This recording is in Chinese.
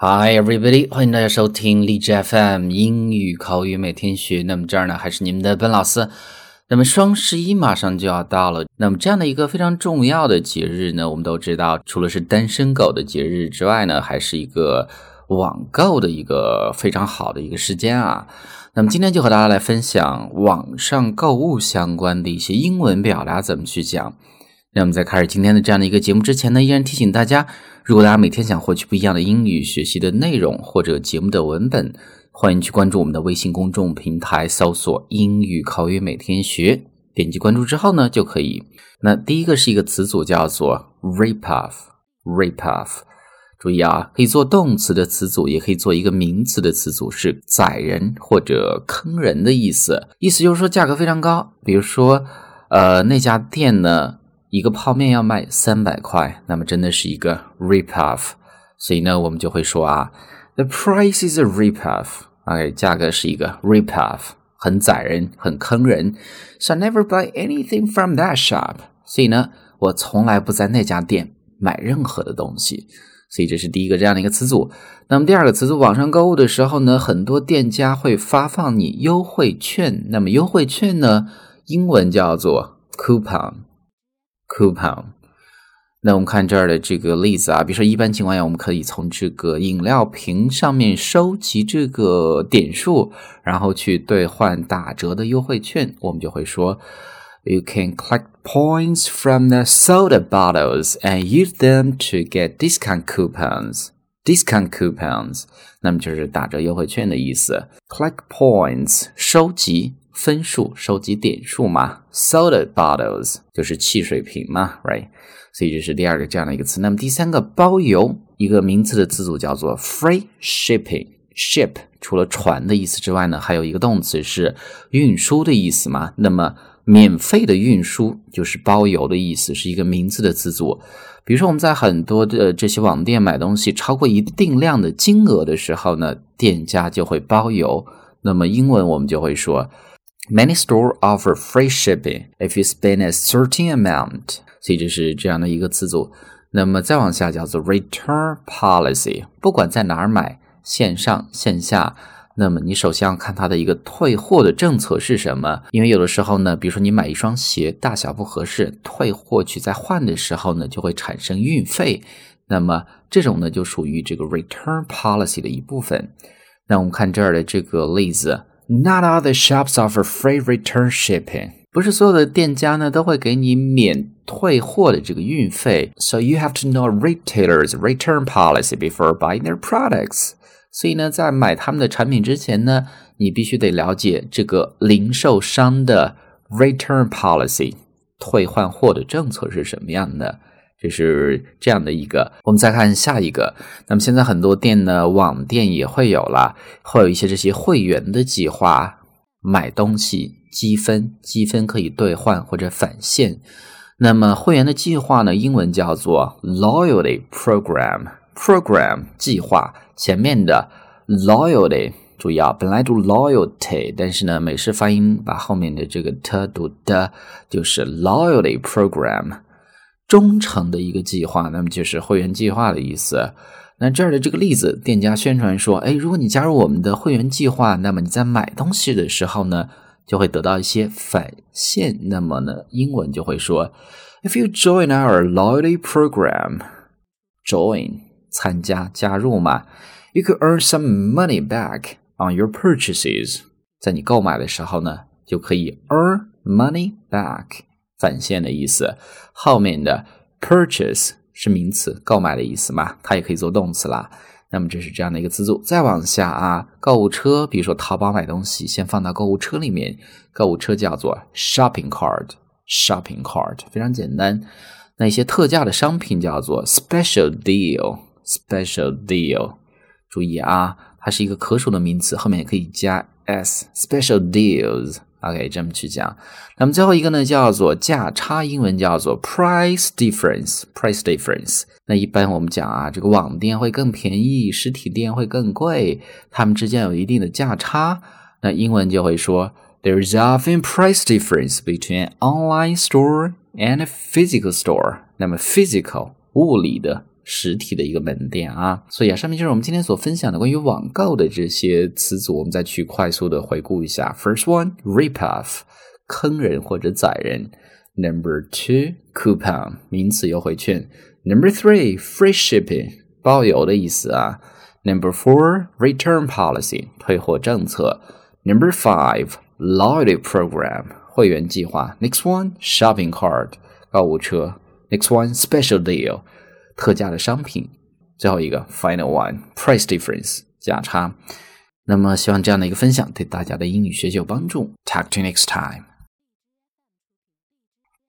Hi everybody，欢迎大家收听荔枝 FM 英语口语每天学。那么这儿呢，还是你们的本老师。那么双十一马上就要到了，那么这样的一个非常重要的节日呢，我们都知道，除了是单身狗的节日之外呢，还是一个网购的一个非常好的一个时间啊。那么今天就和大家来分享网上购物相关的一些英文表达怎么去讲。那么在开始今天的这样的一个节目之前呢，依然提醒大家，如果大家每天想获取不一样的英语学习的内容或者节目的文本，欢迎去关注我们的微信公众平台，搜索“英语口语每天学”，点击关注之后呢，就可以。那第一个是一个词组叫做 “rip off”，rip off，注意啊，可以做动词的词组，也可以做一个名词的词组，是宰人或者坑人的意思。意思就是说价格非常高，比如说，呃，那家店呢。一个泡面要卖三百块，那么真的是一个 rip off，所以呢，我们就会说啊，the price is a rip off，哎，价格是一个 rip off，很宰人，很坑人。So I never buy anything from that shop，所以呢，我从来不在那家店买任何的东西。所以这是第一个这样的一个词组。那么第二个词组，网上购物的时候呢，很多店家会发放你优惠券。那么优惠券呢，英文叫做 coupon。coupon，那我们看这儿的这个例子啊，比如说一般情况下，我们可以从这个饮料瓶上面收集这个点数，然后去兑换打折的优惠券。我们就会说，You can collect points from the soda bottles and use them to get discount coupons. Discount coupons，那么就是打折优惠券的意思。Collect points，收集。分数收集点数嘛，soda bottles 就是汽水瓶嘛，right？所以这是第二个这样的一个词。那么第三个包邮，一个名词的词组叫做 free shipping。ship 除了船的意思之外呢，还有一个动词是运输的意思嘛。那么免费的运输就是包邮的意思，是一个名词的词组。比如说我们在很多的这些网店买东西，超过一定量的金额的时候呢，店家就会包邮。那么英文我们就会说。Many store offer free shipping if you spend a certain amount。所以这是这样的一个词组。那么再往下叫做 return policy。不管在哪儿买，线上线下，那么你首先要看它的一个退货的政策是什么。因为有的时候呢，比如说你买一双鞋大小不合适，退货去再换的时候呢，就会产生运费。那么这种呢，就属于这个 return policy 的一部分。那我们看这儿的这个例子。Not all the shops offer free return shipping。不是所有的店家呢都会给你免退货的这个运费。So you have to know retailers' return policy before buying their products。所以呢，在买他们的产品之前呢，你必须得了解这个零售商的 return policy，退换货的政策是什么样的。就是这样的一个，我们再看下一个。那么现在很多店呢，网店也会有了，会有一些这些会员的计划，买东西积分，积分可以兑换或者返现。那么会员的计划呢，英文叫做 loyalty program，program 计划前面的 loyalty，注意啊，本来读 loyalty，但是呢，美式发音把后面的这个 t 读的，就是 loyalty program。忠诚的一个计划，那么就是会员计划的意思。那这儿的这个例子，店家宣传说：“哎，如果你加入我们的会员计划，那么你在买东西的时候呢，就会得到一些返现。那么呢，英文就会说：If you join our loyalty program，join 参加加入嘛，you could earn some money back on your purchases。在你购买的时候呢，就可以 earn money back。”返现的意思，后面的 purchase 是名词，购买的意思嘛，它也可以做动词啦。那么这是这样的一个词组。再往下啊，购物车，比如说淘宝买东西，先放到购物车里面，购物车叫做 shopping cart，shopping cart 非常简单。那一些特价的商品叫做 special deal，special deal。注意啊，它是一个可数的名词，后面也可以加 s，special deals。OK，这么去讲。那么最后一个呢，叫做价差，英文叫做 price difference。price difference。那一般我们讲啊，这个网店会更便宜，实体店会更贵，它们之间有一定的价差。那英文就会说，There is often price difference between online store and physical store。那么 physical 物理的实体的一个门店啊。所以啊，上面就是我们今天所分享的关于网购的这些词组，我们再去快速的回顾一下。First one, rip off，坑人或者宰人。Number two, coupon，名词优惠券。Number three, free shipping，包邮的意思啊。Number four, return policy，退货政策。Number five, loyalty program，会员计划。Next one, shopping cart，购物车。Next one, special deal，特价的商品。最后一个 final one, price difference，价差。那么希望这样的一个分享对大家的英语学习有帮助。Talk to you next time.